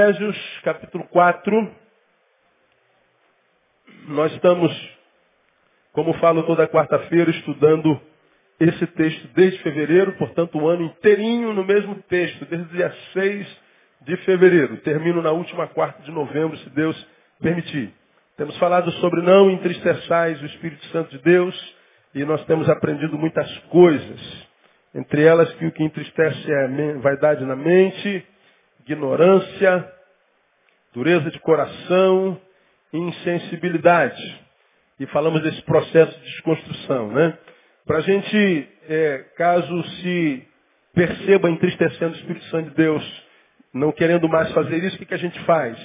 Efésios capítulo 4. Nós estamos, como falo toda quarta-feira, estudando esse texto desde fevereiro, portanto, o um ano inteirinho no mesmo texto, desde o dia 6 de fevereiro. Termino na última quarta de novembro, se Deus permitir. Temos falado sobre não entristeçais o Espírito Santo de Deus e nós temos aprendido muitas coisas. Entre elas que o que entristece é vaidade na mente, ignorância, dureza de coração, insensibilidade. E falamos desse processo de desconstrução, né? Para a gente, é, caso se perceba entristecendo o Espírito Santo de Deus, não querendo mais fazer isso, o que, que a gente faz?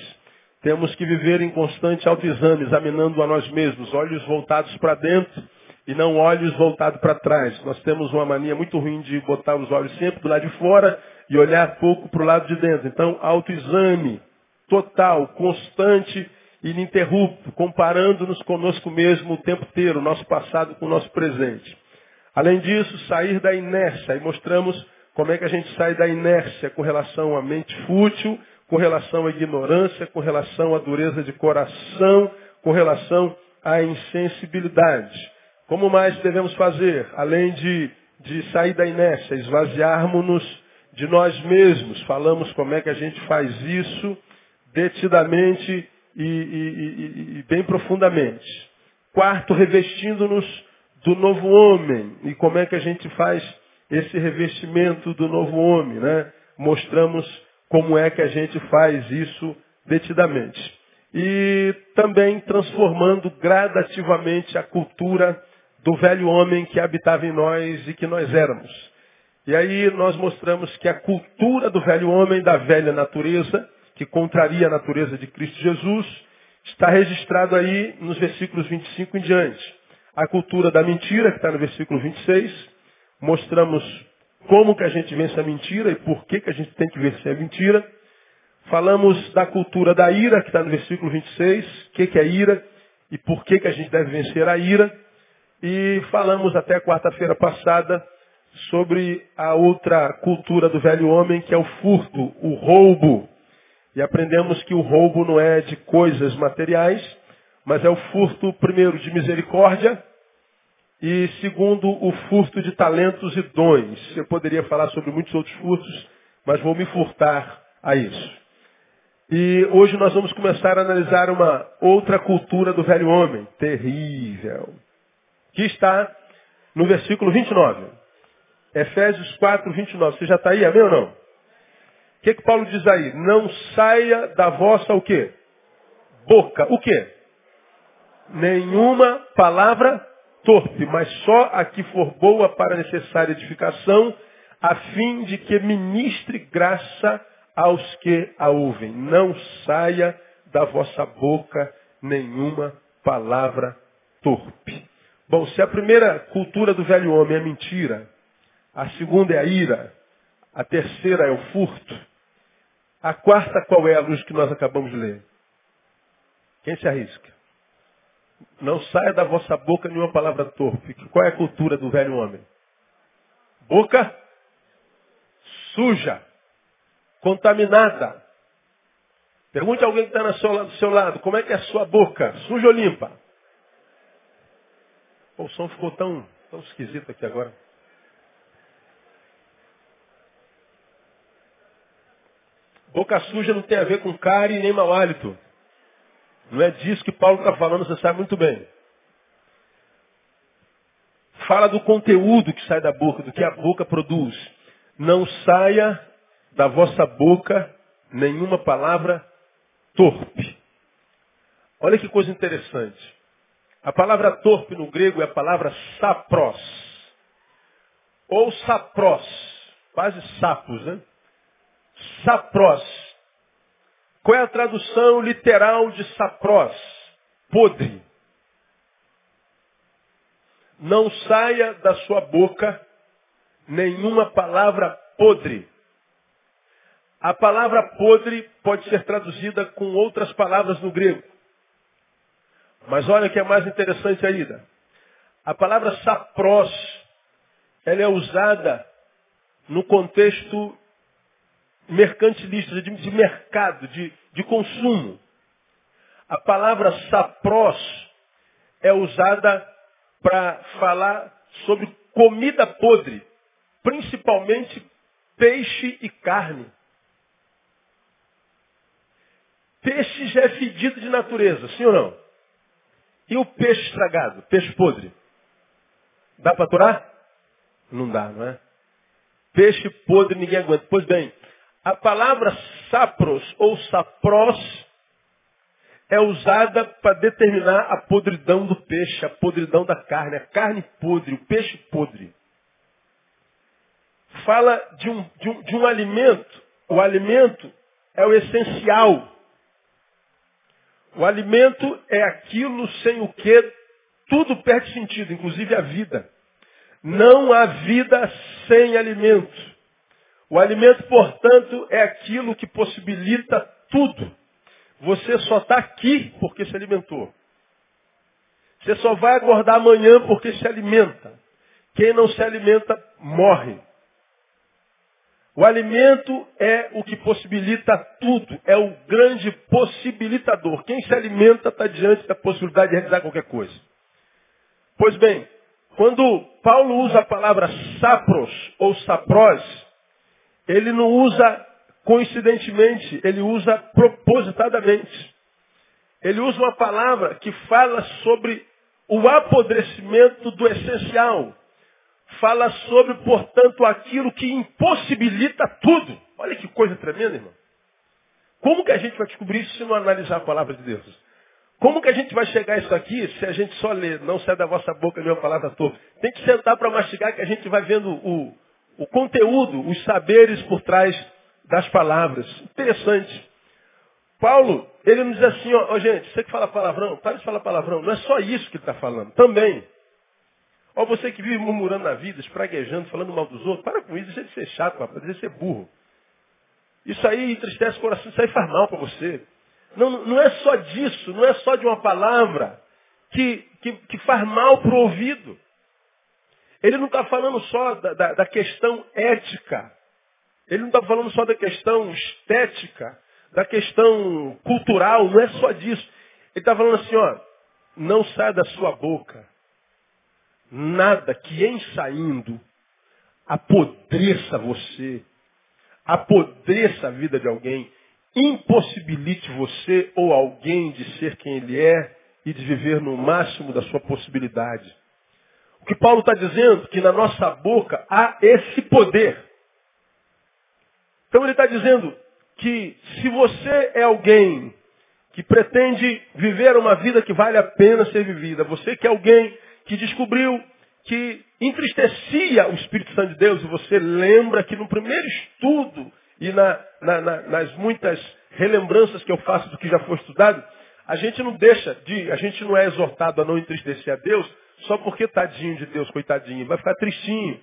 Temos que viver em constante autoexame, examinando a nós mesmos, olhos voltados para dentro e não olhos voltados para trás. Nós temos uma mania muito ruim de botar os olhos sempre do lado de fora e olhar pouco para o lado de dentro. Então, autoexame total, constante ininterrupto, comparando-nos conosco mesmo o tempo inteiro, o nosso passado com o nosso presente. Além disso, sair da inércia. E mostramos como é que a gente sai da inércia com relação à mente fútil, com relação à ignorância, com relação à dureza de coração, com relação à insensibilidade. Como mais devemos fazer, além de, de sair da inércia, esvaziarmos-nos de nós mesmos. Falamos como é que a gente faz isso detidamente e, e, e, e bem profundamente. Quarto, revestindo-nos do novo homem. E como é que a gente faz esse revestimento do novo homem, né? Mostramos como é que a gente faz isso detidamente. E também transformando gradativamente a cultura do velho homem que habitava em nós e que nós éramos. E aí nós mostramos que a cultura do velho homem, da velha natureza, que contraria a natureza de Cristo Jesus, está registrado aí nos versículos 25 em diante. A cultura da mentira, que está no versículo 26, mostramos como que a gente vence a mentira e por que, que a gente tem que vencer a mentira. Falamos da cultura da ira, que está no versículo 26, o que, que é ira e por que, que a gente deve vencer a ira. E falamos até quarta-feira passada sobre a outra cultura do velho homem, que é o furto, o roubo. E aprendemos que o roubo não é de coisas materiais, mas é o furto, primeiro, de misericórdia, e segundo, o furto de talentos e dons. Eu poderia falar sobre muitos outros furtos, mas vou me furtar a isso. E hoje nós vamos começar a analisar uma outra cultura do velho homem, terrível, que está no versículo 29. Efésios 4, 29. Você já está aí, amém ou não? O que, que Paulo diz aí? Não saia da vossa o quê? Boca. O quê? Nenhuma palavra torpe, mas só a que for boa para necessária edificação, a fim de que ministre graça aos que a ouvem. Não saia da vossa boca nenhuma palavra torpe. Bom, se a primeira cultura do velho homem é mentira, a segunda é a ira, a terceira é o furto, a quarta qual é a luz que nós acabamos de ler? Quem se arrisca? Não saia da vossa boca nenhuma palavra torpe. Qual é a cultura do velho homem? Boca suja, contaminada. Pergunte a alguém que está do seu lado, como é que é a sua boca? Suja ou limpa? Pô, o som ficou tão, tão esquisito aqui agora. Boca suja não tem a ver com cárie nem mau hálito. Não é disso que Paulo está falando, você sabe muito bem. Fala do conteúdo que sai da boca, do que a boca produz. Não saia da vossa boca nenhuma palavra torpe. Olha que coisa interessante. A palavra torpe no grego é a palavra sapros. Ou sapros. Quase sapos, né? Sapros qual é a tradução literal de sapros? Podre. Não saia da sua boca nenhuma palavra podre. A palavra podre pode ser traduzida com outras palavras no grego. Mas olha o que é mais interessante ainda. A palavra sapros, ela é usada no contexto mercantilista, de, de mercado, de, de consumo. A palavra sapros é usada para falar sobre comida podre, principalmente peixe e carne. Peixe já é fedido de natureza, sim ou não? E o peixe estragado, peixe podre? Dá para aturar? Não dá, não é? Peixe podre ninguém aguenta. Pois bem, a palavra sapros ou sapros é usada para determinar a podridão do peixe, a podridão da carne, a carne podre, o peixe podre. Fala de um, de um, de um alimento. O alimento é o essencial. O alimento é aquilo sem o que tudo perde sentido, inclusive a vida. Não há vida sem alimento. O alimento, portanto, é aquilo que possibilita tudo. Você só está aqui porque se alimentou. Você só vai acordar amanhã porque se alimenta. Quem não se alimenta, morre. O alimento é o que possibilita tudo, é o grande possibilitador. Quem se alimenta está diante da possibilidade de realizar qualquer coisa. Pois bem, quando Paulo usa a palavra sapros ou sapros, ele não usa coincidentemente, ele usa propositadamente. Ele usa uma palavra que fala sobre o apodrecimento do essencial. Fala sobre, portanto, aquilo que impossibilita tudo. Olha que coisa tremenda, irmão. Como que a gente vai descobrir isso se não analisar a palavra de Deus? Como que a gente vai chegar a isso aqui se a gente só lê, não sai da vossa boca a minha palavra toda? Tem que sentar para mastigar que a gente vai vendo o, o conteúdo, os saberes por trás das palavras. Interessante. Paulo, ele nos diz assim, ó, gente, você que fala palavrão, para de falar palavrão. Não é só isso que ele está falando, também. Ó, você que vive murmurando na vida, espraguejando, falando mal dos outros, para com isso, deixa de ser chato, rapaz, deixa de ser burro. Isso aí entristece o coração, isso aí faz mal para você. Não, não é só disso, não é só de uma palavra que, que, que faz mal para o ouvido. Ele não está falando só da, da, da questão ética. Ele não está falando só da questão estética, da questão cultural, não é só disso. Ele está falando assim, ó, não sai da sua boca nada que em saindo apodreça você, apodreça a vida de alguém, impossibilite você ou alguém de ser quem ele é e de viver no máximo da sua possibilidade. Que Paulo está dizendo? Que na nossa boca há esse poder. Então ele está dizendo que se você é alguém que pretende viver uma vida que vale a pena ser vivida, você que é alguém que descobriu que entristecia o Espírito Santo de Deus, e você lembra que no primeiro estudo e na, na, na, nas muitas relembranças que eu faço do que já foi estudado, a gente não deixa de, a gente não é exortado a não entristecer a Deus, só porque tadinho de Deus, coitadinho, vai ficar tristinho.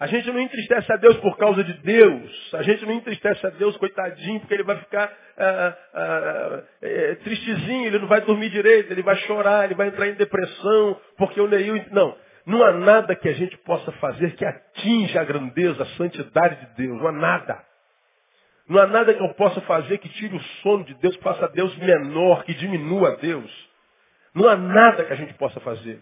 A gente não entristece a Deus por causa de Deus. A gente não entristece a Deus, coitadinho, porque ele vai ficar ah, ah, é, tristezinho, ele não vai dormir direito, ele vai chorar, ele vai entrar em depressão, porque o Neil. Não. Não há nada que a gente possa fazer que atinja a grandeza, a santidade de Deus. Não há nada. Não há nada que eu possa fazer que tire o sono de Deus, que faça Deus menor, que diminua Deus. Não há nada que a gente possa fazer.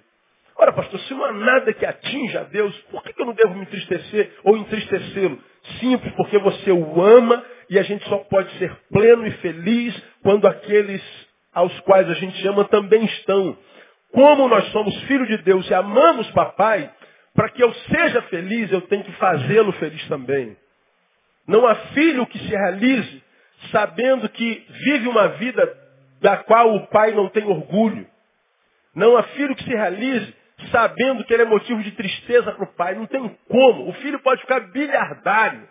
Ora, pastor, se não há nada que atinja a Deus, por que eu não devo me entristecer ou entristecê-lo? Simples, porque você o ama e a gente só pode ser pleno e feliz quando aqueles aos quais a gente ama também estão. Como nós somos filhos de Deus e amamos papai, para que eu seja feliz, eu tenho que fazê-lo feliz também. Não há filho que se realize sabendo que vive uma vida da qual o pai não tem orgulho. Não há filho que se realize sabendo que ele é motivo de tristeza para o pai. Não tem como. O filho pode ficar bilhardário.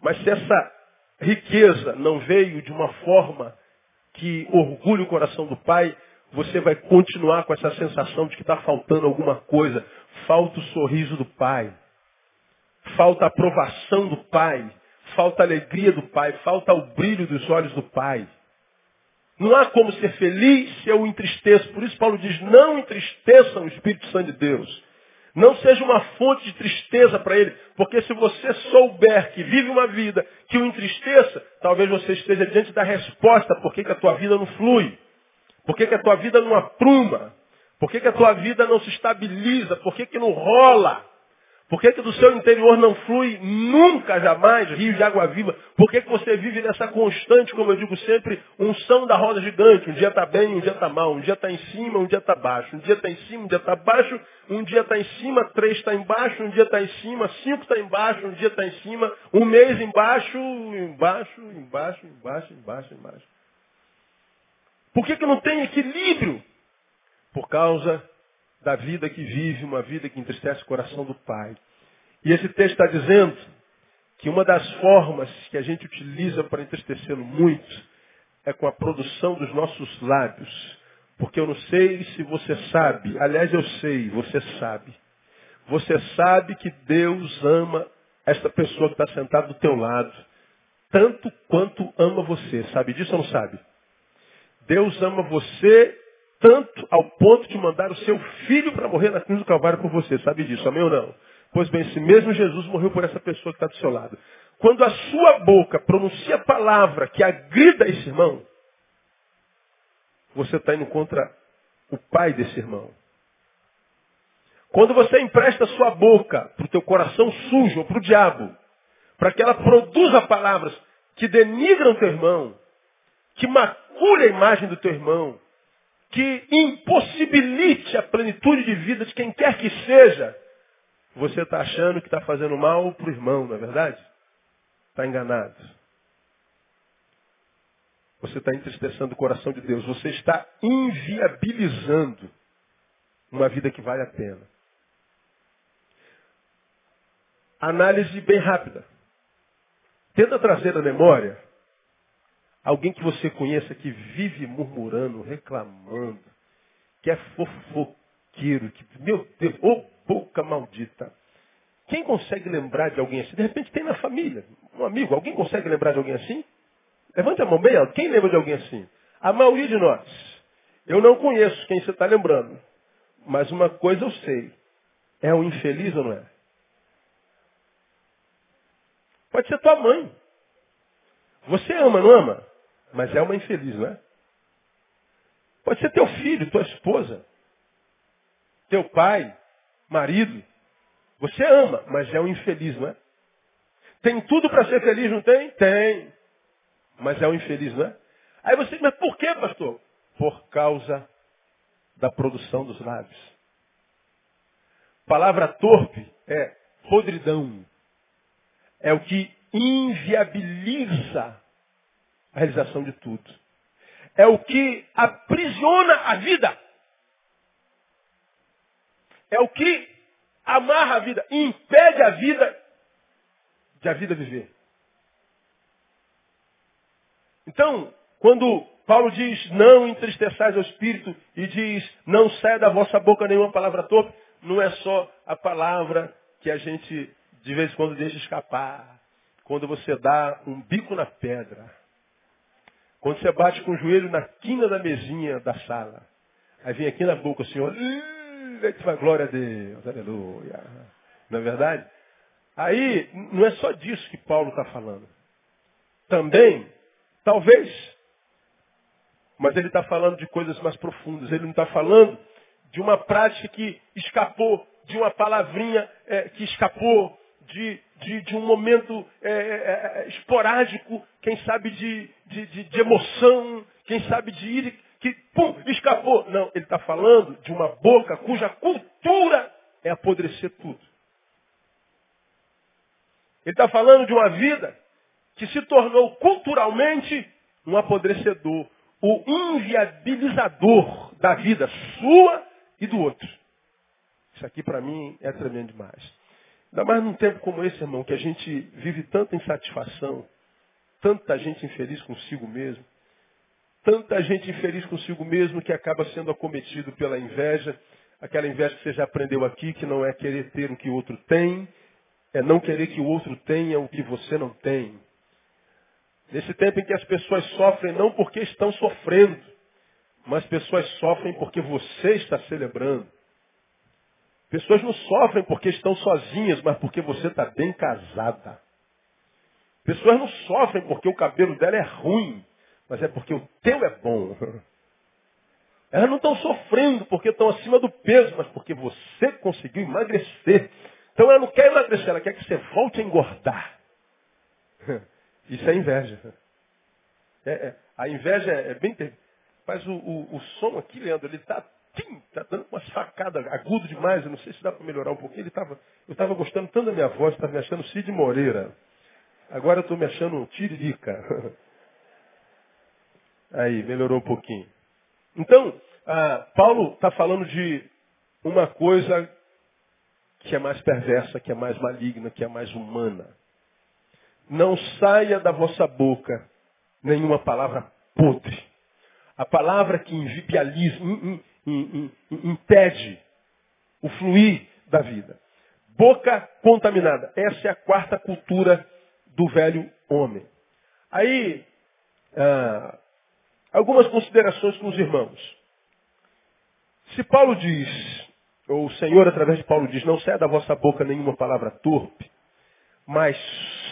Mas se essa riqueza não veio de uma forma que orgulhe o coração do pai, você vai continuar com essa sensação de que está faltando alguma coisa. Falta o sorriso do pai. Falta a aprovação do pai. Falta a alegria do pai. Falta o brilho dos olhos do pai. Não há como ser feliz se eu entristeço. Por isso Paulo diz, não entristeçam o Espírito Santo de Deus. Não seja uma fonte de tristeza para ele, porque se você souber que vive uma vida que o entristeça, talvez você esteja diante da resposta por que, que a tua vida não flui, por que, que a tua vida não apruma, por que, que a tua vida não se estabiliza, por que, que não rola. Por que, que do seu interior não flui nunca, jamais, rio de água viva? Por que, que você vive nessa constante, como eu digo sempre, unção da roda gigante? Um dia está bem, um dia está mal. Um dia está em cima, um dia está baixo. Um dia está em cima, um dia está baixo. Um dia está em cima, três está embaixo. Um dia está em cima, cinco está embaixo. Um dia está em cima, um mês embaixo, embaixo, embaixo, embaixo, embaixo, embaixo. Por que, que não tem equilíbrio? Por causa da vida que vive, uma vida que entristece o coração do Pai. E esse texto está dizendo que uma das formas que a gente utiliza para entristecê-lo muito é com a produção dos nossos lábios. Porque eu não sei se você sabe, aliás eu sei, você sabe. Você sabe que Deus ama esta pessoa que está sentada do teu lado, tanto quanto ama você. Sabe disso ou não sabe? Deus ama você tanto ao ponto de mandar o seu filho para morrer na cruz do Calvário por você. Sabe disso, amém ou não? Pois bem, esse mesmo Jesus morreu por essa pessoa que está do seu lado. Quando a sua boca pronuncia a palavra que agrida esse irmão, você está indo contra o pai desse irmão. Quando você empresta sua boca para o teu coração sujo ou para o diabo, para que ela produza palavras que denigram teu irmão, que macule a imagem do teu irmão, que impossibilite a plenitude de vida de quem quer que seja, você está achando que está fazendo mal para o irmão, não é verdade? Está enganado. Você está entristecendo o coração de Deus. Você está inviabilizando uma vida que vale a pena. Análise bem rápida. Tenta trazer à memória Alguém que você conheça que vive murmurando, reclamando, que é fofoqueiro, que, meu Deus, ô boca maldita. Quem consegue lembrar de alguém assim? De repente tem na família, um amigo, alguém consegue lembrar de alguém assim? Levante a mão bem alto. Quem lembra de alguém assim? A maioria de nós. Eu não conheço quem você está lembrando. Mas uma coisa eu sei. É um infeliz ou não é? Pode ser tua mãe. Você ama, não ama? Mas é uma infeliz, não é? Pode ser teu filho, tua esposa, teu pai, marido. Você ama, mas é um infeliz, não é? Tem tudo para ser feliz, não tem? Tem. Mas é um infeliz, não é? Aí você diz, mas por que, pastor? Por causa da produção dos lábios. Palavra torpe é podridão. É o que inviabiliza a realização de tudo. É o que aprisiona a vida. É o que amarra a vida, impede a vida de a vida viver. Então, quando Paulo diz, não entristeçais o espírito, e diz, não saia da vossa boca nenhuma palavra torpe, não é só a palavra que a gente de vez em quando deixa escapar. Quando você dá um bico na pedra, quando você bate com o joelho na quina da mesinha da sala, aí vem aqui na boca o Senhor, glória a Deus, aleluia. Não é verdade? Aí, não é só disso que Paulo está falando. Também, talvez, mas ele está falando de coisas mais profundas. Ele não está falando de uma prática que escapou, de uma palavrinha é, que escapou, de, de, de um momento é, é, é, esporádico, quem sabe de, de, de, de emoção, quem sabe de ir, que pum, escapou. Não, ele está falando de uma boca cuja cultura é apodrecer tudo. Ele está falando de uma vida que se tornou culturalmente um apodrecedor, o inviabilizador da vida sua e do outro. Isso aqui para mim é tremendo demais. Ainda mais num tempo como esse, irmão, que a gente vive tanta insatisfação, tanta gente infeliz consigo mesmo, tanta gente infeliz consigo mesmo que acaba sendo acometido pela inveja, aquela inveja que você já aprendeu aqui, que não é querer ter o que o outro tem, é não querer que o outro tenha o que você não tem. Nesse tempo em que as pessoas sofrem não porque estão sofrendo, mas pessoas sofrem porque você está celebrando. Pessoas não sofrem porque estão sozinhas, mas porque você está bem casada. Pessoas não sofrem porque o cabelo dela é ruim, mas é porque o teu é bom. Elas não estão sofrendo porque estão acima do peso, mas porque você conseguiu emagrecer. Então ela não quer emagrecer, ela quer que você volte a engordar. Isso é inveja. É, é, a inveja é, é bem. Mas o, o, o, som aqui, Leandro, ele está tá dando uma sacada agudo demais. Eu não sei se dá para melhorar um pouquinho. Ele tava, eu estava gostando tanto da minha voz, estava me achando Cid Moreira. Agora eu estou me achando Tiririca. Aí, melhorou um pouquinho. Então, ah, Paulo está falando de uma coisa que é mais perversa, que é mais maligna, que é mais humana. Não saia da vossa boca nenhuma palavra podre. A palavra que invibializa, impede o fluir da vida. Boca contaminada. Essa é a quarta cultura do velho homem. Aí, ah, algumas considerações com os irmãos. Se Paulo diz, ou o Senhor através de Paulo diz, não saia da vossa boca nenhuma palavra torpe, mas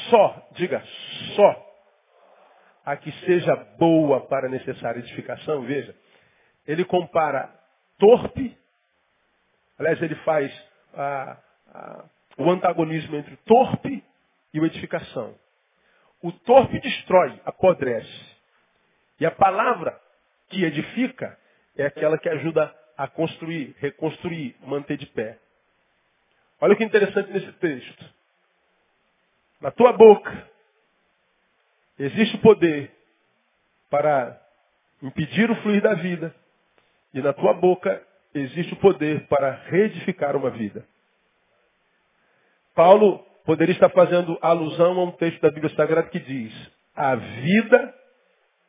só, diga só, a que seja boa para necessária edificação, veja, ele compara torpe, aliás, ele faz a, a, o antagonismo entre torpe e o edificação. O torpe destrói, apodrece. E a palavra que edifica é aquela que ajuda a construir, reconstruir, manter de pé. Olha o que é interessante nesse texto. Na tua boca existe o poder para impedir o fluir da vida. E na tua boca existe o poder para reedificar uma vida. Paulo poderia estar fazendo alusão a um texto da Bíblia Sagrada que diz: a vida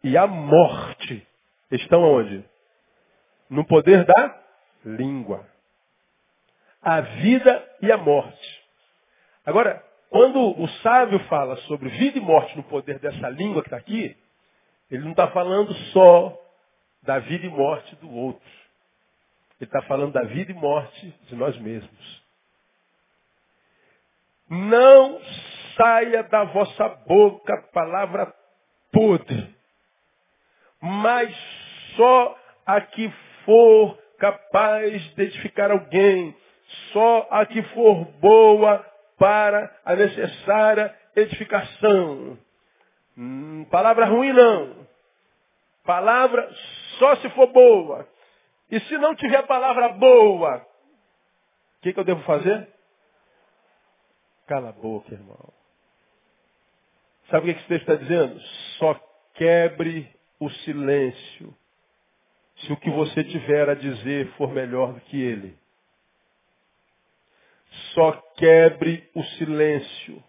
e a morte estão onde? No poder da língua. A vida e a morte. Agora, quando o sábio fala sobre vida e morte no poder dessa língua que está aqui, ele não está falando só da vida e morte do outro. Ele está falando da vida e morte de nós mesmos. Não saia da vossa boca palavra podre, mas só a que for capaz de edificar alguém, só a que for boa para a necessária edificação. Hum, palavra ruim não. Palavra só se for boa. E se não tiver palavra boa, o que, que eu devo fazer? Cala a boca, irmão. Sabe o que esse texto está dizendo? Só quebre o silêncio se o que você tiver a dizer for melhor do que ele. Só quebre o silêncio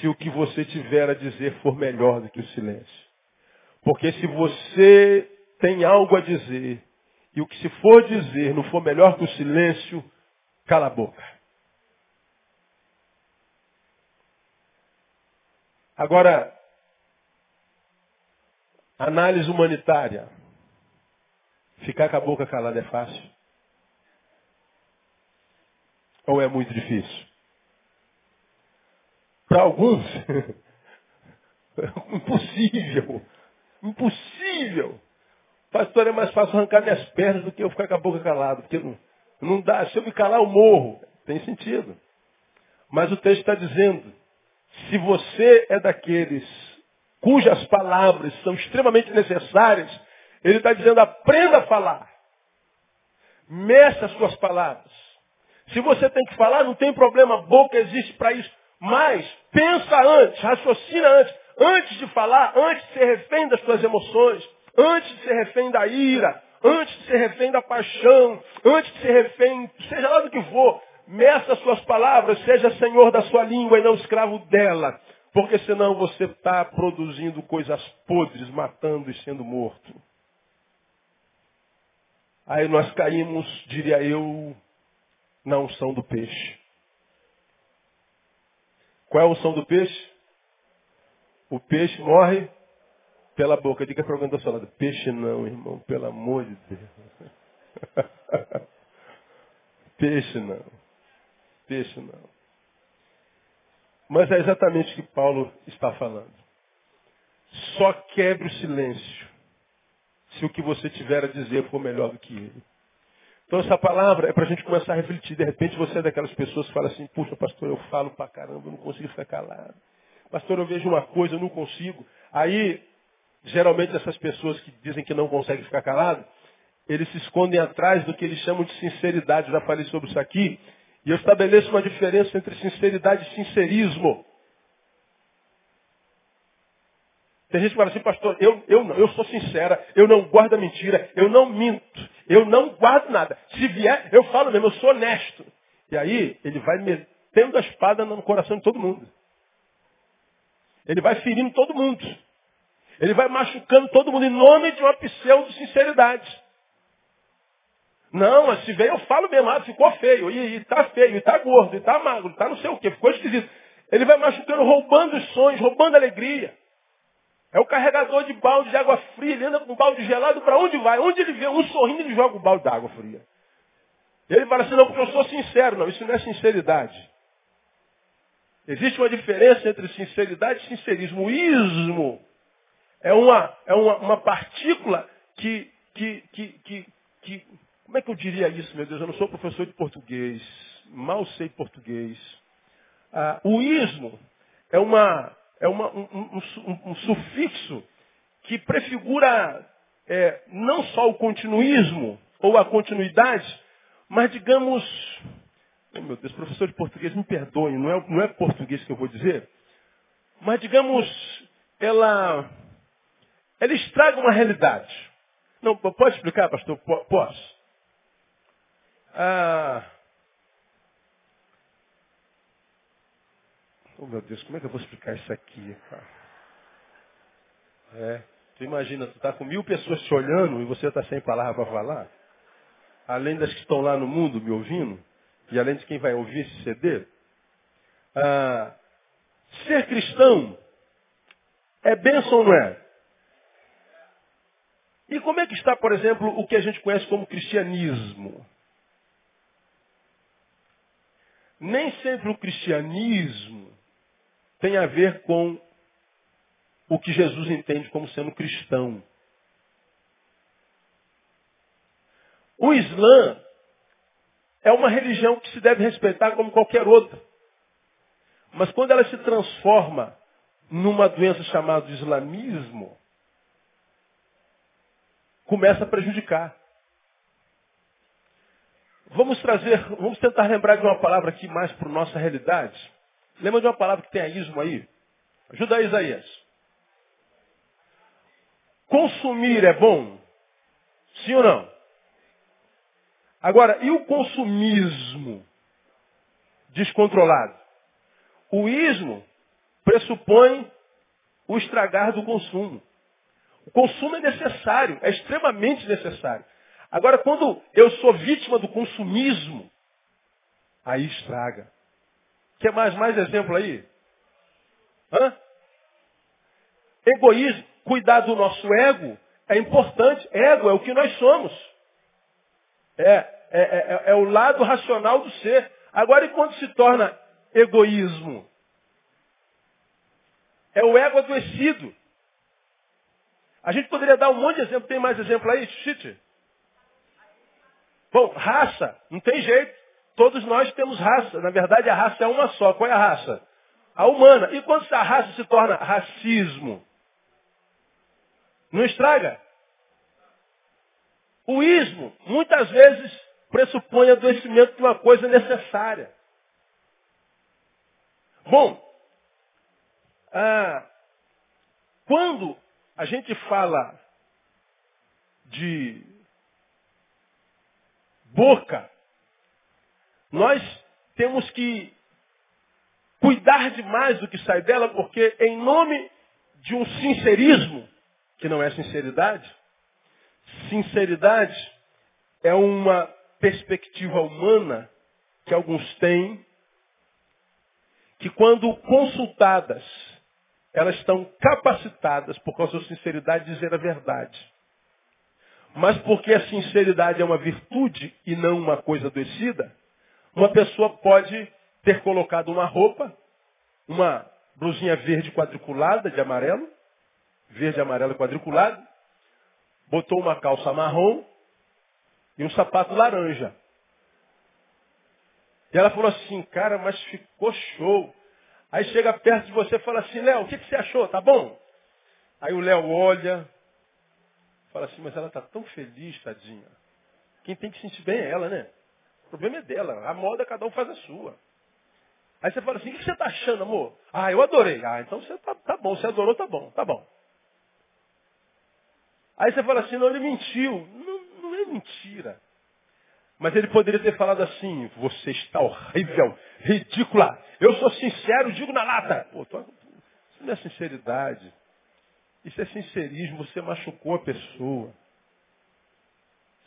se o que você tiver a dizer for melhor do que o silêncio. Porque se você tem algo a dizer e o que se for dizer não for melhor que o silêncio, cala a boca. Agora, análise humanitária. Ficar com a boca calada é fácil? Ou é muito difícil? Para alguns, impossível. Impossível. Pastor, é mais fácil arrancar minhas pernas do que eu ficar com a boca calada. Porque não, não dá. Se eu me calar, eu morro. Tem sentido. Mas o texto está dizendo, se você é daqueles cujas palavras são extremamente necessárias, ele está dizendo, aprenda a falar. Meça as suas palavras. Se você tem que falar, não tem problema, a boca existe para isso. Mas pensa antes, raciocina antes. Antes de falar, antes de ser refém das suas emoções, antes de ser refém da ira, antes de ser refém da paixão, antes de ser refém, seja lá do que for, meça as suas palavras, seja senhor da sua língua e não escravo dela. Porque senão você está produzindo coisas podres, matando e sendo morto. Aí nós caímos, diria eu, na unção do peixe. Qual é a unção do peixe? O peixe morre pela boca. Diga para alguém da sua lado, peixe não, irmão, pelo amor de Deus. Peixe não. Peixe não. Mas é exatamente o que Paulo está falando. Só quebre o silêncio se o que você tiver a dizer for melhor do que ele. Então essa palavra é para a gente começar a refletir. De repente você é daquelas pessoas que fala assim, puxa pastor, eu falo pra caramba, eu não consigo ficar calado. Pastor, eu vejo uma coisa, eu não consigo. Aí, geralmente essas pessoas que dizem que não conseguem ficar calado, eles se escondem atrás do que eles chamam de sinceridade. Já falei sobre isso aqui. E eu estabeleço uma diferença entre sinceridade e sincerismo. Tem gente que fala assim, pastor, eu, eu, não, eu sou sincera, eu não guardo mentira, eu não minto, eu não guardo nada. Se vier, eu falo mesmo, eu sou honesto. E aí, ele vai metendo a espada no coração de todo mundo. Ele vai ferindo todo mundo. Ele vai machucando todo mundo em nome de uma pseudo-sinceridade. Não, se veio eu falo mesmo, ah, ficou feio, e, e tá feio, e tá gordo, e tá magro, e tá não sei o quê, ficou esquisito. Ele vai machucando, roubando os sonhos, roubando a alegria. É o carregador de balde de água fria, ele anda com um balde gelado, para onde vai? Onde ele vê um sorrindo, ele joga o um balde de água fria. E ele fala assim, não, porque eu sou sincero. Não, isso não é sinceridade. Existe uma diferença entre sinceridade e sincerismo. O ismo é uma, é uma, uma partícula que, que, que, que, que como é que eu diria isso, meu Deus? Eu não sou professor de português, mal sei português. Ah, o ismo é, uma, é uma, um, um, um, sufixo que prefigura é, não só o continuismo ou a continuidade, mas digamos, oh, meu Deus, professor de português, me perdoe, não é, não é português que eu vou dizer, mas digamos, ela, ela estraga uma realidade. Não, pode explicar, pastor? Posso. Ah, oh meu Deus, como é que eu vou explicar isso aqui, cara? É, tu imagina, tu tá com mil pessoas te olhando e você está sem palavra para falar? Além das que estão lá no mundo me ouvindo, e além de quem vai ouvir esse CD, ah, ser cristão é bênção ou não é? E como é que está, por exemplo, o que a gente conhece como cristianismo? Nem sempre o cristianismo tem a ver com o que Jesus entende como sendo cristão. O Islã é uma religião que se deve respeitar como qualquer outra. Mas quando ela se transforma numa doença chamada islamismo, começa a prejudicar. Vamos trazer, vamos tentar lembrar de uma palavra aqui mais para nossa realidade. Lembra de uma palavra que tem a ismo aí? Ajuda aí, Isaías. Consumir é bom? Sim ou não? Agora, e o consumismo descontrolado? O ismo pressupõe o estragar do consumo. O consumo é necessário, é extremamente necessário. Agora, quando eu sou vítima do consumismo, aí estraga. Quer mais, mais exemplo aí? Hã? Egoísmo, cuidar do nosso ego é importante. Ego é o que nós somos. É, é, é, é o lado racional do ser. Agora, e quando se torna egoísmo? É o ego adoecido. A gente poderia dar um monte de exemplo. Tem mais exemplo aí? Chite. Bom, raça, não tem jeito. Todos nós temos raça. Na verdade, a raça é uma só. Qual é a raça? A humana. E quando a raça se torna racismo? Não estraga? O ismo, muitas vezes, pressupõe adoecimento de uma coisa necessária. Bom, ah, quando a gente fala de boca, nós temos que cuidar demais do que sai dela, porque em nome de um sincerismo, que não é sinceridade, sinceridade é uma perspectiva humana que alguns têm, que quando consultadas, elas estão capacitadas, por causa da sinceridade, de dizer a verdade. Mas porque a sinceridade é uma virtude e não uma coisa adoecida, Uma pessoa pode ter colocado uma roupa, uma blusinha verde quadriculada de amarelo, verde, amarelo quadriculado, botou uma calça marrom e um sapato laranja. E ela falou assim, cara, mas ficou show. Aí chega perto de você e fala assim, Léo, o que, que você achou? Tá bom? Aí o Léo olha, fala assim, mas ela tá tão feliz, tadinha. Quem tem que sentir bem é ela, né? O problema é dela. A moda cada um faz a sua. Aí você fala assim, o que você está achando, amor? Ah, eu adorei. Ah, então você tá, tá bom, você adorou, tá bom, tá bom. Aí você fala assim, não, ele mentiu. Não, não é mentira. Mas ele poderia ter falado assim, você está horrível, ridícula. Eu sou sincero, digo na lata. Pô, tô... isso não é sinceridade. Isso é sincerismo, você machucou a pessoa.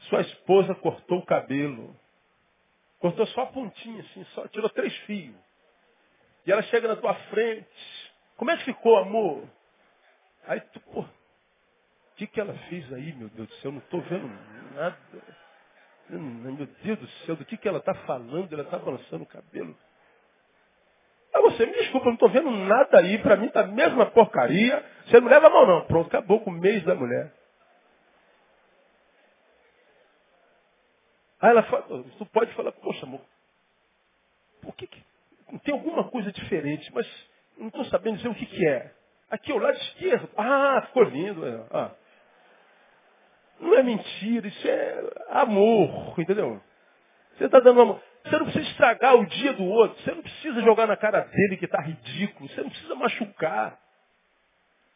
Sua esposa cortou o cabelo. Cortou só a pontinha, assim, só, tirou três fios. E ela chega na tua frente. Como é que ficou, amor? Aí tu, pô, o que, que ela fez aí, meu Deus do céu? Eu não estou vendo nada. Meu Deus do céu, do que, que ela está falando? Ela está balançando o cabelo. Aí você, me desculpa, não estou vendo nada aí. Para mim está a mesma porcaria. Você não leva a mão, não. Pronto, acabou com o mês da mulher. Aí ela fala, tu pode falar, poxa amor, por que, que tem alguma coisa diferente, mas não estou sabendo dizer o que, que é. Aqui ao lado esquerdo, ah, ficou lindo. É, ah. Não é mentira, isso é amor, entendeu? Você está dando amor. Você não precisa estragar o dia do outro. Você não precisa jogar na cara dele que está ridículo. Você não precisa machucar.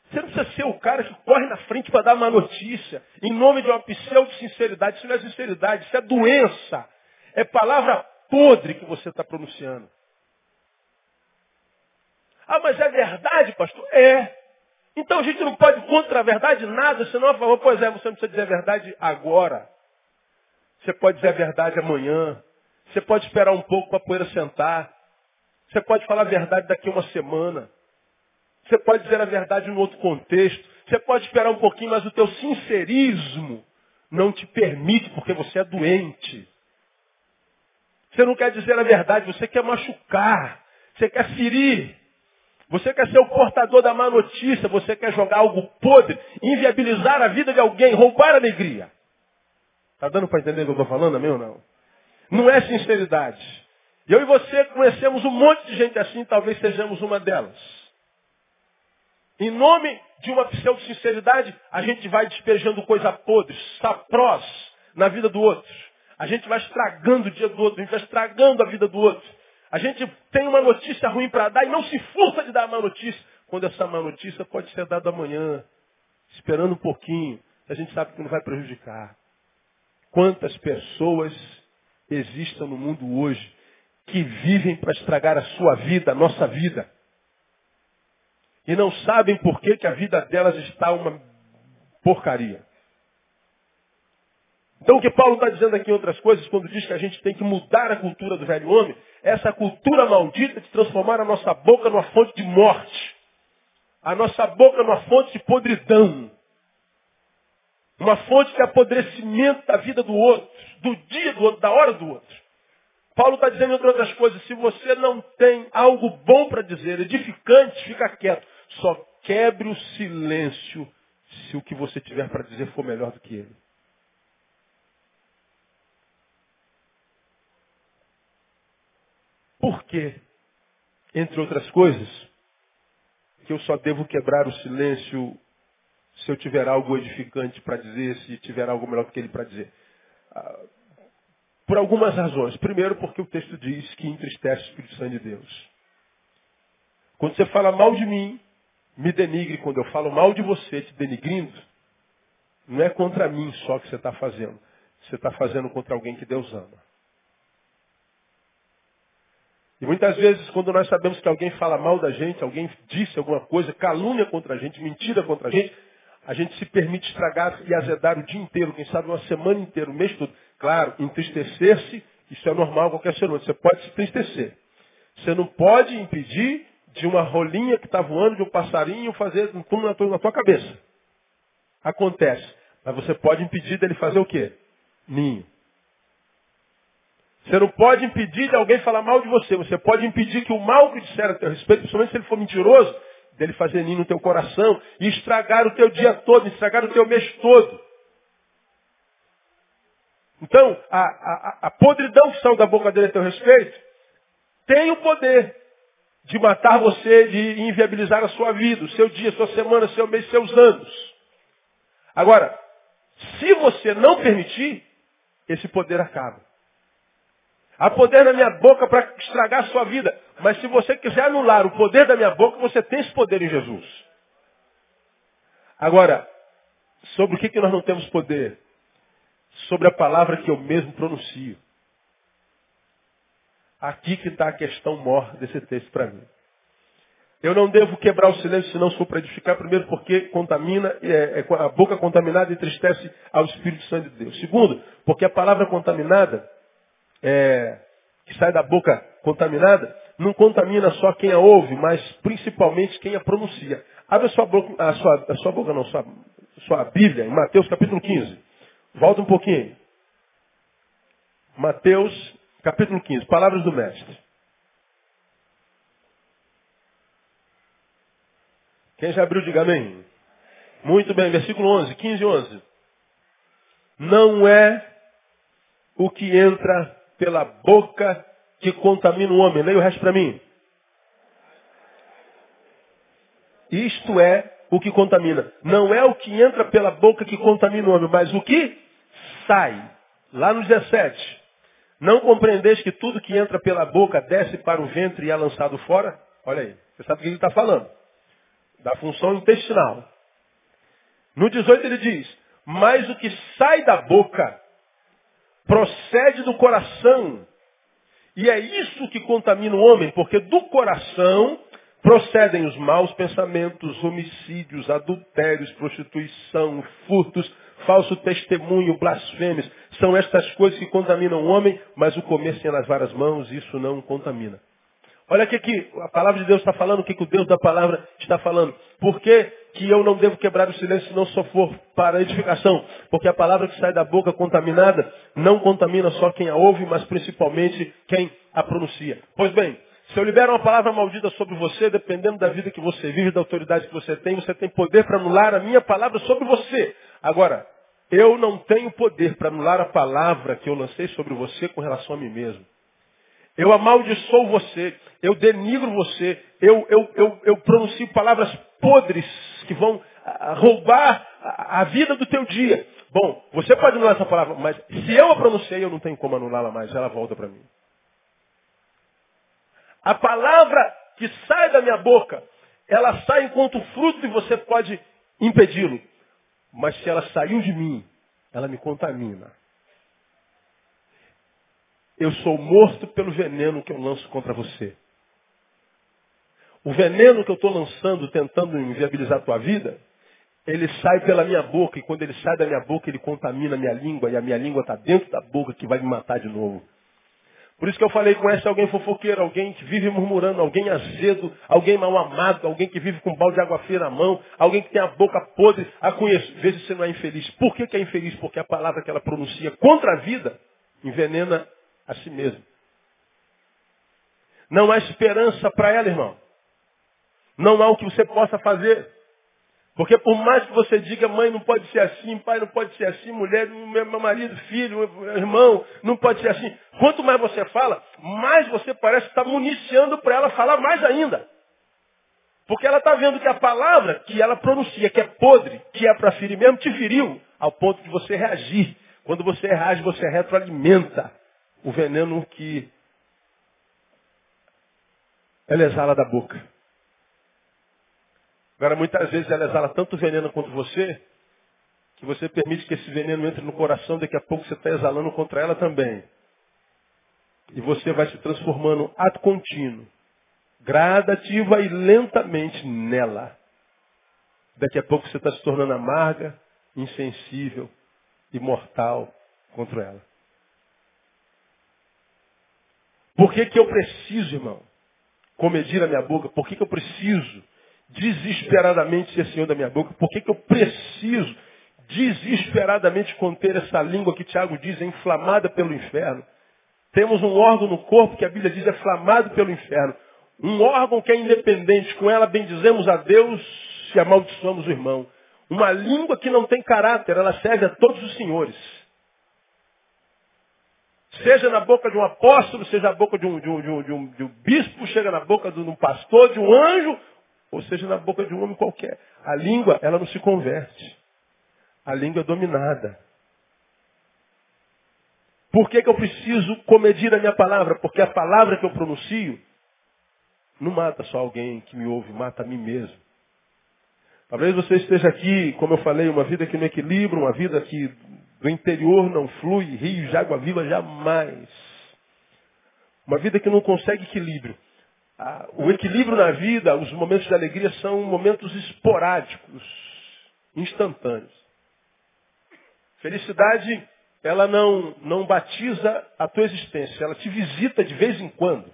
Você não precisa ser o cara que corre na frente para dar uma notícia em nome de uma pseudo-sinceridade. Isso não é sinceridade, isso é doença. É palavra podre que você está pronunciando. Ah, mas é verdade, pastor? É. Então a gente não pode contra a verdade nada, senão a favor, pois é, você não precisa dizer a verdade agora. Você pode dizer a verdade amanhã. Você pode esperar um pouco para a poeira sentar. Você pode falar a verdade daqui a uma semana. Você pode dizer a verdade em outro contexto. Você pode esperar um pouquinho, mas o teu sincerismo não te permite, porque você é doente. Você não quer dizer a verdade, você quer machucar. Você quer ferir. Você quer ser o portador da má notícia, você quer jogar algo podre, inviabilizar a vida de alguém, roubar a alegria. Está dando para entender o que eu estou falando, amém ou não? Não é sinceridade. Eu e você conhecemos um monte de gente assim, talvez sejamos uma delas. Em nome de uma pseudo-sinceridade, a gente vai despejando coisa podre, saprós, na vida do outro. A gente vai estragando o dia do outro, a gente vai estragando a vida do outro. A gente tem uma notícia ruim para dar e não se furta de dar a má notícia, quando essa má notícia pode ser dada amanhã, esperando um pouquinho, a gente sabe que não vai prejudicar. Quantas pessoas existem no mundo hoje que vivem para estragar a sua vida, a nossa vida, e não sabem por que, que a vida delas está uma porcaria. Então o que Paulo está dizendo aqui em outras coisas, quando diz que a gente tem que mudar a cultura do velho homem, é essa cultura maldita de transformar a nossa boca numa fonte de morte. A nossa boca numa fonte de podridão. Uma fonte de apodrecimento da vida do outro, do dia do outro, da hora do outro. Paulo está dizendo entre outras coisas, se você não tem algo bom para dizer, edificante, fica quieto. Só quebre o silêncio se o que você tiver para dizer for melhor do que ele. Por quê? Entre outras coisas, que eu só devo quebrar o silêncio se eu tiver algo edificante para dizer, se tiver algo melhor que ele para dizer. Ah, por algumas razões. Primeiro, porque o texto diz que entristece o Espírito Santo de Deus. Quando você fala mal de mim, me denigre. Quando eu falo mal de você, te denigrindo, não é contra mim só que você está fazendo. Você está fazendo contra alguém que Deus ama. E muitas vezes, quando nós sabemos que alguém fala mal da gente, alguém disse alguma coisa, calúnia contra a gente, mentira contra a gente, a gente se permite estragar e azedar o dia inteiro, quem sabe uma semana inteira, o mês todo. Claro, entristecer-se, isso é normal qualquer ser humano. Você pode se entristecer. Você não pode impedir de uma rolinha que está voando, de um passarinho, fazer um túmulo na tua cabeça. Acontece. Mas você pode impedir dele fazer o quê? Ninho. Você não pode impedir de alguém falar mal de você. Você pode impedir que o mal que disser a teu respeito, principalmente se ele for mentiroso, dele fazer ninho no teu coração e estragar o teu dia todo, estragar o teu mês todo. Então, a, a, a podridão que saiu da boca dele a teu respeito tem o poder de matar você, de inviabilizar a sua vida, o seu dia, a sua semana, seu mês, seus anos. Agora, se você não permitir, esse poder acaba. Há poder na minha boca para estragar a sua vida. Mas se você quiser anular o poder da minha boca, você tem esse poder em Jesus. Agora, sobre o que, que nós não temos poder? Sobre a palavra que eu mesmo pronuncio. Aqui que está a questão maior desse texto para mim. Eu não devo quebrar o silêncio, senão sou para edificar, primeiro porque contamina, é, é, a boca contaminada entristece ao Espírito Santo de Deus. Segundo, porque a palavra contaminada, é, que sai da boca contaminada, não contamina só quem a ouve, mas principalmente quem a pronuncia. Abre a sua boca, a sua, a sua boca não, sua, sua Bíblia, em Mateus capítulo 15. Volta um pouquinho. Mateus capítulo 15, palavras do mestre. Quem já abriu, diga amém. Muito bem, versículo 11, 15 e 11. Não é o que entra pela boca que contamina o homem. Leia o resto para mim. Isto é o que contamina. Não é o que entra pela boca que contamina o homem, mas o que sai. Lá no 17. Não compreendeis que tudo que entra pela boca desce para o ventre e é lançado fora? Olha aí. Você sabe o que ele está falando da função intestinal. No 18 ele diz, mas o que sai da boca procede do coração. E é isso que contamina o homem, porque do coração procedem os maus pensamentos, homicídios, adultérios, prostituição, furtos, falso testemunho, blasfêmias. São estas coisas que contaminam o homem, mas o comer sem as várias mãos, isso não contamina. Olha o que, que a palavra de Deus está falando, o que, que o Deus da palavra está falando. Por que, eu não devo quebrar o silêncio se não só for para edificação? Porque a palavra que sai da boca contaminada não contamina só quem a ouve, mas principalmente quem a pronuncia. Pois bem, se eu libero uma palavra maldita sobre você, dependendo da vida que você vive, da autoridade que você tem, você tem poder para anular a minha palavra sobre você. Agora, eu não tenho poder para anular a palavra que eu lancei sobre você com relação a mim mesmo. Eu amaldiçoo você, eu denigro você, eu, eu, eu, eu pronuncio palavras podres que vão ah, roubar a vida do teu dia. Bom, você pode anular essa palavra, mas se eu a pronunciei, eu não tenho como anulá-la mais, ela volta para mim. A palavra que sai da minha boca, ela sai enquanto fruto e você pode impedi-lo. Mas se ela saiu de mim, ela me contamina. Eu sou morto pelo veneno que eu lanço contra você. O veneno que eu estou lançando, tentando inviabilizar a tua vida, ele sai pela minha boca, e quando ele sai da minha boca, ele contamina a minha língua, e a minha língua está dentro da boca que vai me matar de novo. Por isso que eu falei, conhece alguém fofoqueiro, alguém que vive murmurando, alguém azedo, alguém mal amado, alguém que vive com um balde de água fria na mão, alguém que tem a boca podre. A conheço. Veja se não é infeliz. Por que, que é infeliz? Porque a palavra que ela pronuncia contra a vida envenena a si mesmo. Não há esperança para ela, irmão. Não há o que você possa fazer. Porque por mais que você diga, mãe não pode ser assim, pai não pode ser assim, mulher, meu marido, filho, irmão, não pode ser assim. Quanto mais você fala, mais você parece estar municiando para ela falar mais ainda. Porque ela está vendo que a palavra que ela pronuncia, que é podre, que é para ferir mesmo, te feriu, ao ponto de você reagir. Quando você reage, você retroalimenta o veneno que ela exala da boca. Agora, muitas vezes ela exala tanto veneno contra você, que você permite que esse veneno entre no coração, daqui a pouco você está exalando contra ela também. E você vai se transformando ato contínuo, gradativa e lentamente nela. Daqui a pouco você está se tornando amarga, insensível e mortal contra ela. Por que, que eu preciso, irmão, comedir a minha boca? Por que, que eu preciso desesperadamente ser senhor da minha boca? Por que, que eu preciso desesperadamente conter essa língua que Tiago diz é inflamada pelo inferno? Temos um órgão no corpo que a Bíblia diz é flamado pelo inferno. Um órgão que é independente. Com ela bendizemos a Deus e amaldiçoamos o irmão. Uma língua que não tem caráter, ela serve a todos os senhores. Seja na boca de um apóstolo, seja na boca de um, de um, de um, de um, de um bispo, seja na boca de um pastor, de um anjo, ou seja na boca de um homem qualquer. A língua, ela não se converte. A língua é dominada. Por que, que eu preciso comedir a minha palavra? Porque a palavra que eu pronuncio não mata só alguém que me ouve, mata a mim mesmo. Talvez você esteja aqui, como eu falei, uma vida que no equilíbrio, uma vida que do interior não flui rios de água viva jamais. Uma vida que não consegue equilíbrio. O equilíbrio na vida, os momentos de alegria são momentos esporádicos, instantâneos. Felicidade, ela não, não batiza a tua existência, ela te visita de vez em quando.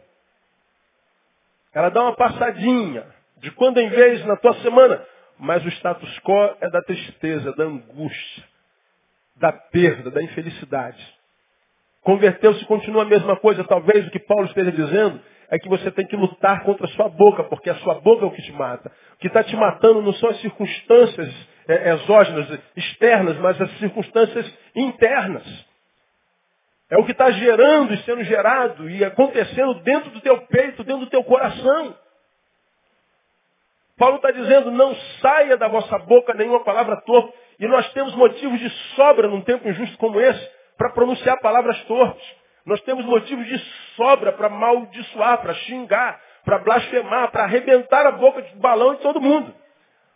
Ela dá uma passadinha, de quando em vez na tua semana, mas o status quo é da tristeza, da angústia, da perda, da infelicidade. Converteu-se continua a mesma coisa. Talvez o que Paulo esteja dizendo é que você tem que lutar contra a sua boca, porque a sua boca é o que te mata. O que está te matando não são as circunstâncias é, exógenas, externas, mas as circunstâncias internas. É o que está gerando e sendo gerado e acontecendo dentro do teu peito, dentro do teu coração. Paulo está dizendo, não saia da vossa boca nenhuma palavra torpe. E nós temos motivos de sobra num tempo injusto como esse para pronunciar palavras torpes. Nós temos motivos de sobra para maldiçoar, para xingar, para blasfemar, para arrebentar a boca de balão de todo mundo.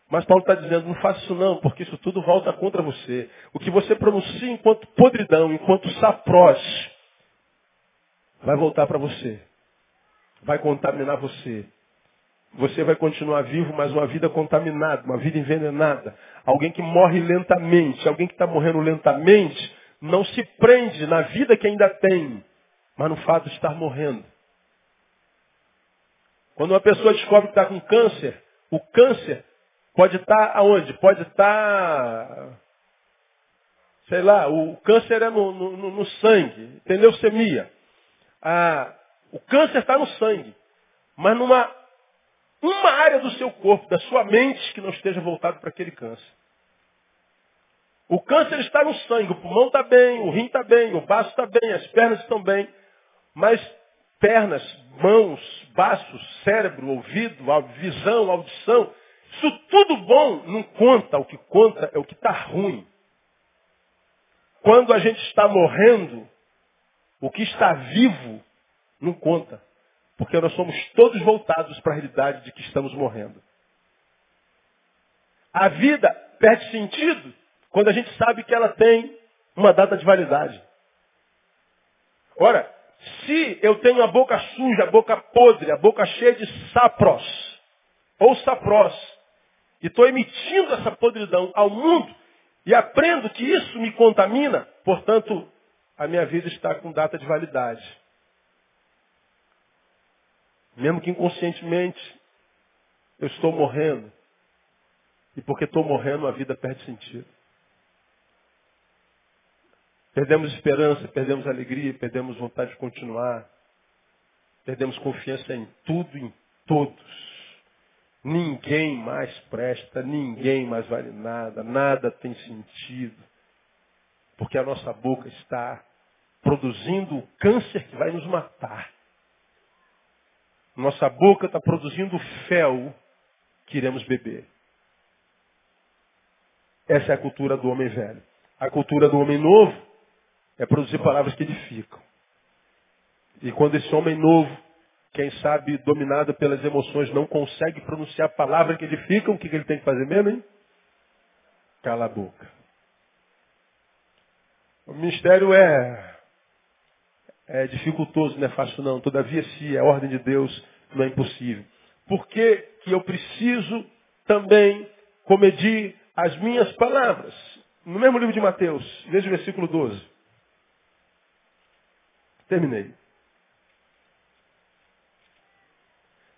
Mas Paulo está dizendo, não faça isso não, porque isso tudo volta contra você. O que você pronuncia enquanto podridão, enquanto saprós, vai voltar para você. Vai contaminar você. Você vai continuar vivo, mas uma vida contaminada, uma vida envenenada. Alguém que morre lentamente, alguém que está morrendo lentamente, não se prende na vida que ainda tem, mas no fato de estar morrendo. Quando uma pessoa descobre que está com câncer, o câncer pode estar aonde? Pode estar, sei lá, o câncer é no, no, no sangue, tem leucemia. Ah, o câncer está no sangue, mas numa uma área do seu corpo, da sua mente, que não esteja voltado para aquele câncer. O câncer está no sangue, o pulmão está bem, o rim está bem, o baço está bem, as pernas estão bem. Mas pernas, mãos, baços, cérebro, ouvido, visão, audição, isso tudo bom não conta. O que conta é o que está ruim. Quando a gente está morrendo, o que está vivo não conta. Porque nós somos todos voltados para a realidade de que estamos morrendo. A vida perde sentido quando a gente sabe que ela tem uma data de validade. Ora, se eu tenho a boca suja, a boca podre, a boca cheia de sapros, ou saprós, e estou emitindo essa podridão ao mundo, e aprendo que isso me contamina, portanto, a minha vida está com data de validade. Mesmo que inconscientemente eu estou morrendo. E porque estou morrendo, a vida perde sentido. Perdemos esperança, perdemos alegria, perdemos vontade de continuar. Perdemos confiança em tudo em todos. Ninguém mais presta, ninguém mais vale nada, nada tem sentido. Porque a nossa boca está produzindo o câncer que vai nos matar. Nossa boca está produzindo fel que iremos beber. Essa é a cultura do homem velho. A cultura do homem novo é produzir palavras que edificam. E quando esse homem novo, quem sabe dominado pelas emoções, não consegue pronunciar palavras que edificam, o que ele tem que fazer mesmo, hein? Cala a boca. O ministério é é dificultoso, não é fácil não. Todavia, se é ordem de Deus, não é impossível. Por que, que eu preciso também comedir as minhas palavras? No mesmo livro de Mateus, veja o versículo 12. Terminei.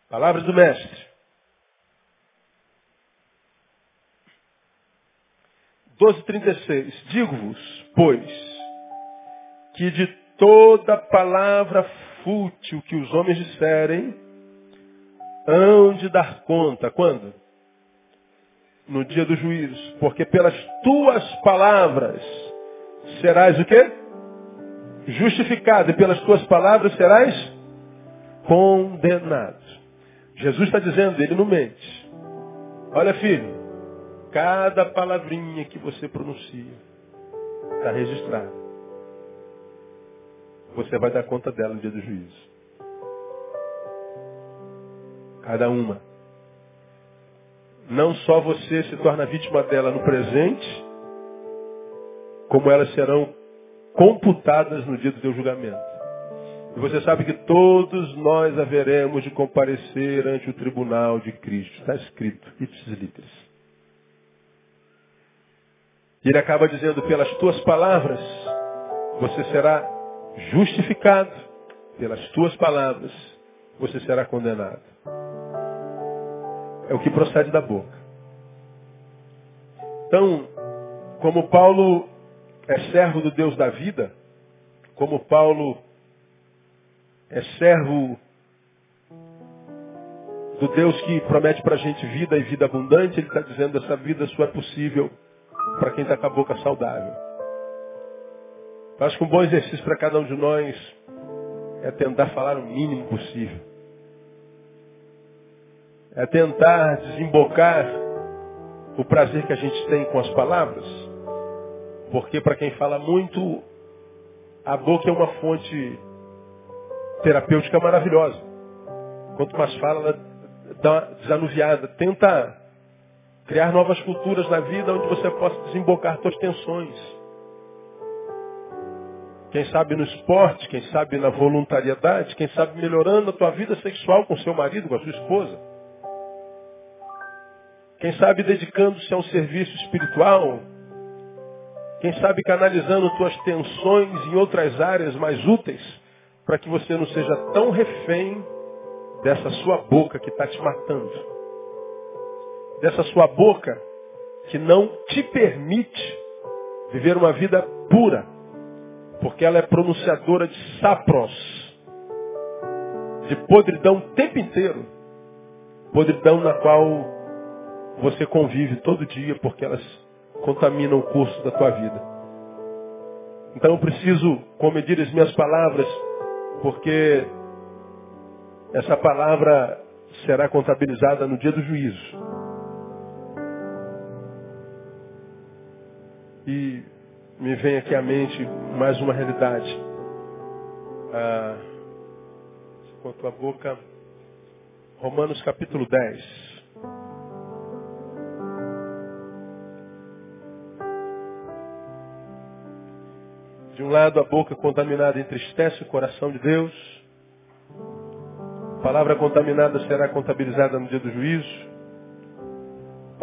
Palavras do Mestre. 12,36. Digo-vos, pois, que de toda palavra fútil que os homens disserem, hão de dar conta. Quando? No dia do juízo. Porque pelas tuas palavras serás o quê? Justificado. E pelas tuas palavras serás condenado. Jesus está dizendo, ele não mente. Olha, filho, cada palavrinha que você pronuncia está registrada. Você vai dar conta dela no dia do juízo. Cada uma. Não só você se torna vítima dela no presente, como elas serão computadas no dia do teu julgamento. E você sabe que todos nós haveremos de comparecer ante o tribunal de Cristo. Está escrito, ipsis literis. E ele acaba dizendo, pelas tuas palavras, você será justificado. Pelas tuas palavras, você será condenado. É o que procede da boca. Então, como Paulo é servo do Deus da vida, como Paulo é servo do Deus que promete para a gente vida e vida abundante, ele está dizendo essa vida só é possível para quem está com a boca saudável. Acho que um bom exercício para cada um de nós é tentar falar o mínimo possível. É tentar desembocar o prazer que a gente tem com as palavras. Porque para quem fala muito, a boca é uma fonte terapêutica maravilhosa. Quanto mais fala, ela dá uma desanuviada. Tenta criar novas culturas na vida onde você possa desembocar suas tensões. Quem sabe no esporte, quem sabe na voluntariedade, quem sabe melhorando a tua vida sexual com seu marido, com a sua esposa. Quem sabe dedicando-se a um serviço espiritual. Quem sabe canalizando tuas tensões em outras áreas mais úteis para que você não seja tão refém dessa sua boca que está te matando. Dessa sua boca que não te permite viver uma vida pura. Porque ela é pronunciadora de sapros, de podridão o tempo inteiro. Podridão na qual você convive todo dia porque elas contaminam o curso da tua vida. Então eu preciso, com medir as minhas palavras, porque essa palavra será contabilizada no dia do juízo. E me vem aqui à mente mais uma realidade. Ah, com a tua boca, Romanos capítulo 10. De um lado, a boca contaminada entristece o coração de Deus. A palavra contaminada será contabilizada no dia do juízo.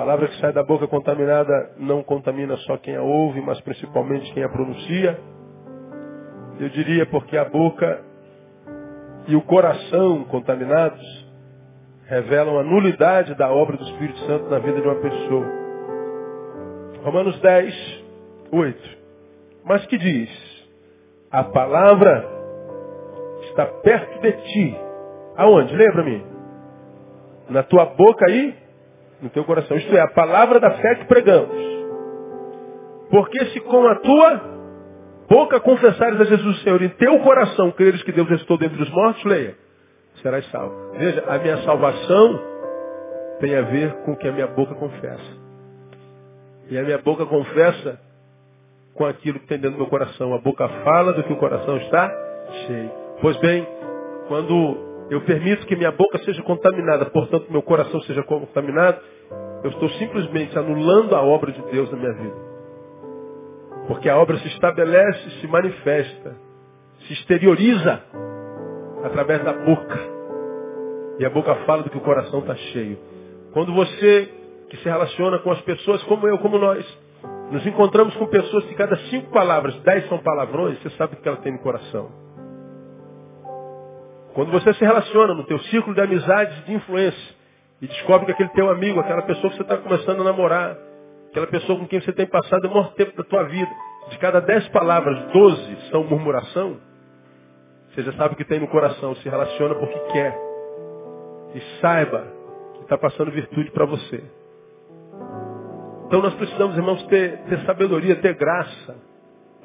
Palavra que sai da boca contaminada não contamina só quem a ouve, mas principalmente quem a pronuncia. Eu diria porque a boca e o coração contaminados revelam a nulidade da obra do Espírito Santo na vida de uma pessoa. Romanos 10, 8. Mas que diz? A palavra está perto de ti. Aonde? Lembra-me. Na tua boca aí, no teu coração. Isto é, a palavra da fé que pregamos. Porque se com a tua boca confessares a Jesus Senhor, em teu coração creres que Deus restou dentro dos mortos, leia, serás salvo. Veja, a minha salvação tem a ver com o que a minha boca confessa. E a minha boca confessa com aquilo que tem dentro do meu coração. A boca fala do que o coração está cheio. Pois bem, quando eu permito que minha boca seja contaminada, portanto meu coração seja contaminado, eu estou simplesmente anulando a obra de Deus na minha vida. Porque a obra se estabelece, se manifesta, se exterioriza através da boca. E a boca fala do que o coração está cheio. Quando você que se relaciona com as pessoas como eu, como nós, nos encontramos com pessoas que cada cinco palavras, dez são palavrões, você sabe o que ela tem no coração. Quando você se relaciona no teu círculo de amizades de influência e descobre que aquele teu amigo, aquela pessoa que você está começando a namorar, aquela pessoa com quem você tem passado o maior tempo da tua vida, de cada dez palavras, doze são murmuração, Você já sabe o que tem no coração, se relaciona porque quer. E saiba que está passando virtude para você. Então nós precisamos, irmãos, ter, ter sabedoria, ter graça.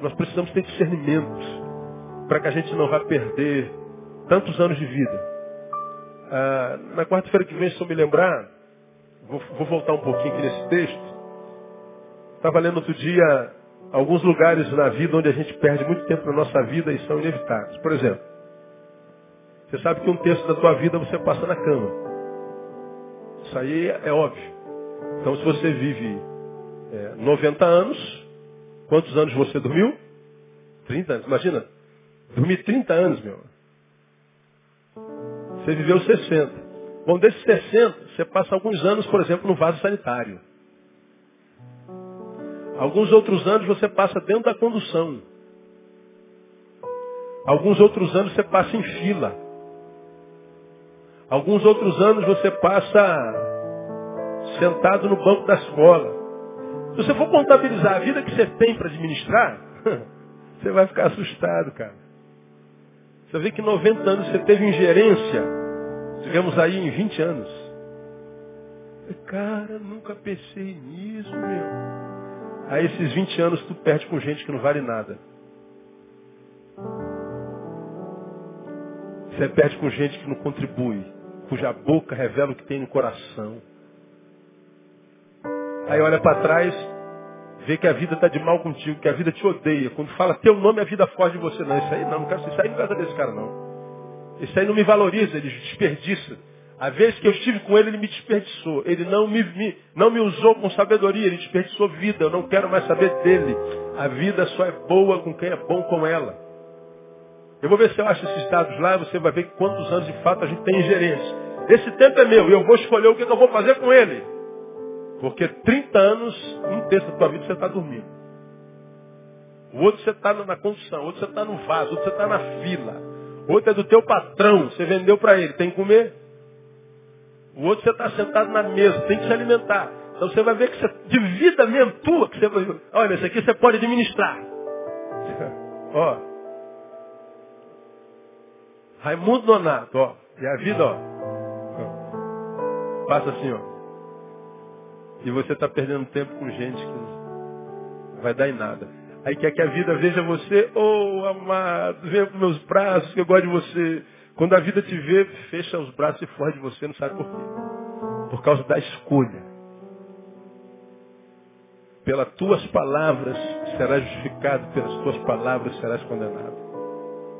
Nós precisamos ter discernimento para que a gente não vá perder tantos anos de vida. Ah, na quarta-feira que vem, se eu me lembrar, vou, vou voltar um pouquinho aqui nesse texto. Estava lendo outro dia alguns lugares na vida onde a gente perde muito tempo na nossa vida e são inevitáveis. Por exemplo, você sabe que um terço da tua vida você passa na cama. Isso aí é óbvio. Então se você vive é, 90 anos, quantos anos você dormiu? 30 anos. Imagina, dormir 30 anos, meu. Você viveu 60. Bom, desses 60, você passa alguns anos, por exemplo, no vaso sanitário. Alguns outros anos você passa dentro da condução. Alguns outros anos você passa em fila. Alguns outros anos você passa sentado no banco da escola. Se você for contabilizar a vida que você tem para administrar, você vai ficar assustado, cara. Você vê que 90 anos você teve ingerência, digamos aí em 20 anos. Cara, nunca pensei nisso, meu. Aí esses 20 anos tu perde com gente que não vale nada. Você perde com gente que não contribui, cuja boca revela o que tem no coração. Aí olha para trás, vê que a vida está de mal contigo, que a vida te odeia. Quando fala teu nome, a vida foge de você. Não, isso aí não, não quero, isso aí não gosta desse cara não. Isso aí não me valoriza, ele desperdiça. A vez que eu estive com ele, ele me desperdiçou. Ele não me, me, não me usou com sabedoria, ele desperdiçou vida. Eu não quero mais saber dele. A vida só é boa com quem é bom com ela. Eu vou ver se eu acho esses dados lá, você vai ver quantos anos de fato a gente tem ingerência. Esse tempo é meu e eu vou escolher o que eu vou fazer com ele. Porque 30 anos, um terço da tua vida você está dormindo. O outro você está na condução, o outro você está no vaso, o outro você está na fila. O outro é do teu patrão, você vendeu para ele, tem que comer. O outro você está sentado na mesa, tem que se alimentar. Então você vai ver que você, de vida mesmo tua, que você vai. Olha, esse aqui você pode administrar. ó. Raimundo Nonato, ó. E a vida, ó. Passa assim, ó. E você está perdendo tempo com gente que não vai dar em nada. Aí quer que a vida veja você, oh amado, venha para meus braços, que eu gosto de você. Quando a vida te vê, fecha os braços e foge de você, não sabe por quê. Por causa da escolha. Pelas tuas palavras serás justificado, pelas tuas palavras serás condenado.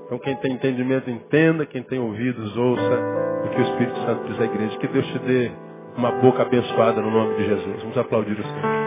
Então quem tem entendimento entenda, quem tem ouvidos ouça o que o Espírito Santo diz à igreja. Que Deus te dê uma boca abençoada no nome de Jesus. Vamos aplaudir o Senhor.